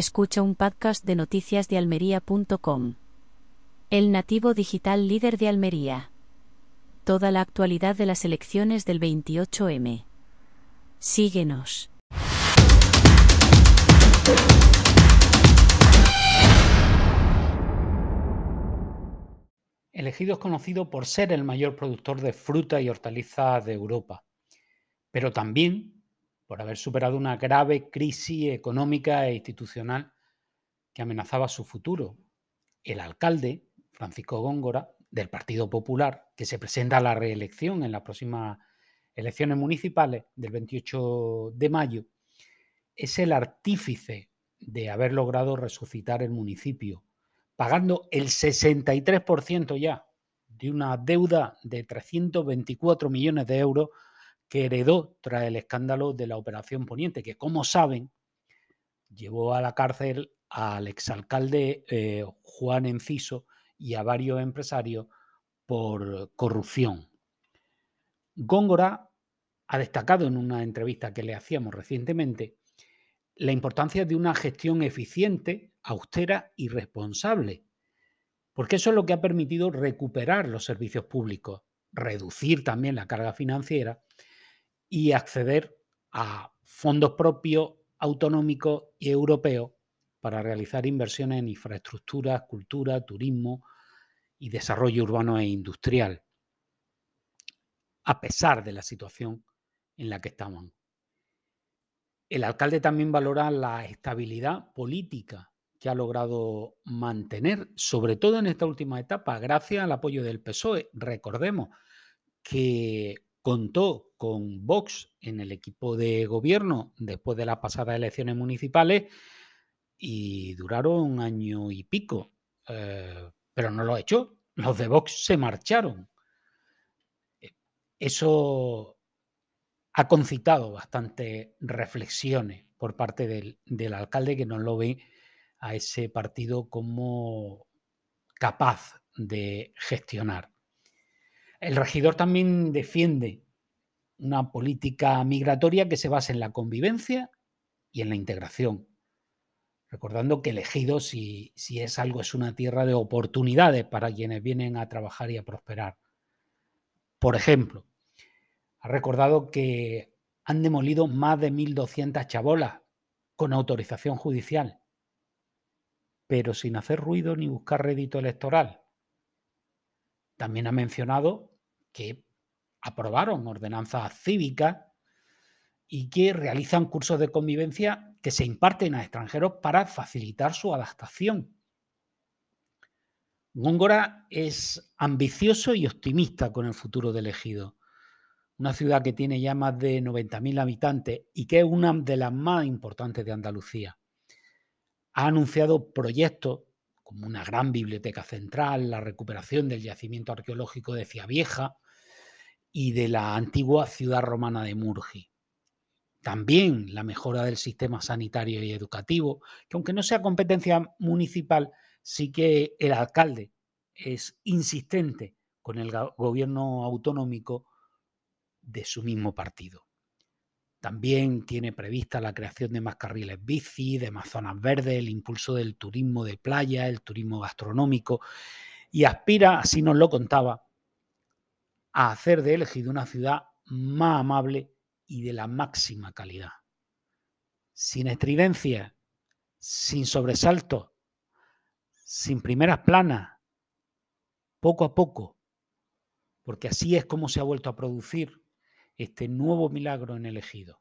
Escucha un podcast de noticias de almería.com. El nativo digital líder de Almería. Toda la actualidad de las elecciones del 28M. Síguenos. Elegido es conocido por ser el mayor productor de fruta y hortalizas de Europa, pero también por haber superado una grave crisis económica e institucional que amenazaba su futuro. El alcalde, Francisco Góngora, del Partido Popular, que se presenta a la reelección en las próximas elecciones municipales del 28 de mayo, es el artífice de haber logrado resucitar el municipio pagando el 63% ya de una deuda de 324 millones de euros que heredó tras el escándalo de la Operación Poniente, que como saben, llevó a la cárcel al exalcalde eh, Juan Enciso y a varios empresarios por corrupción. Góngora ha destacado en una entrevista que le hacíamos recientemente la importancia de una gestión eficiente austera y responsable, porque eso es lo que ha permitido recuperar los servicios públicos, reducir también la carga financiera y acceder a fondos propios, autonómicos y europeos para realizar inversiones en infraestructuras, cultura, turismo y desarrollo urbano e industrial, a pesar de la situación en la que estamos. El alcalde también valora la estabilidad política que ha logrado mantener, sobre todo en esta última etapa, gracias al apoyo del PSOE. Recordemos que contó con Vox en el equipo de gobierno después de las pasadas elecciones municipales y duraron un año y pico, eh, pero no lo ha hecho. Los de Vox se marcharon. Eso ha concitado bastantes reflexiones por parte del alcalde que no lo ve a ese partido como capaz de gestionar. El regidor también defiende una política migratoria que se basa en la convivencia y en la integración. Recordando que el ejido, si, si es algo, es una tierra de oportunidades para quienes vienen a trabajar y a prosperar. Por ejemplo, ha recordado que han demolido más de 1.200 chabolas con autorización judicial pero sin hacer ruido ni buscar rédito electoral. También ha mencionado que aprobaron ordenanzas cívicas y que realizan cursos de convivencia que se imparten a extranjeros para facilitar su adaptación. Góngora es ambicioso y optimista con el futuro del ejido. Una ciudad que tiene ya más de 90.000 habitantes y que es una de las más importantes de Andalucía ha anunciado proyectos como una gran biblioteca central, la recuperación del yacimiento arqueológico de Ciavieja y de la antigua ciudad romana de Murgi. También la mejora del sistema sanitario y educativo, que aunque no sea competencia municipal, sí que el alcalde es insistente con el gobierno autonómico de su mismo partido. También tiene prevista la creación de más carriles bici, de más zonas verdes, el impulso del turismo de playa, el turismo gastronómico y aspira, así nos lo contaba, a hacer de Elegido una ciudad más amable y de la máxima calidad. Sin estridencia, sin sobresaltos, sin primeras planas, poco a poco, porque así es como se ha vuelto a producir este nuevo milagro en el ejido.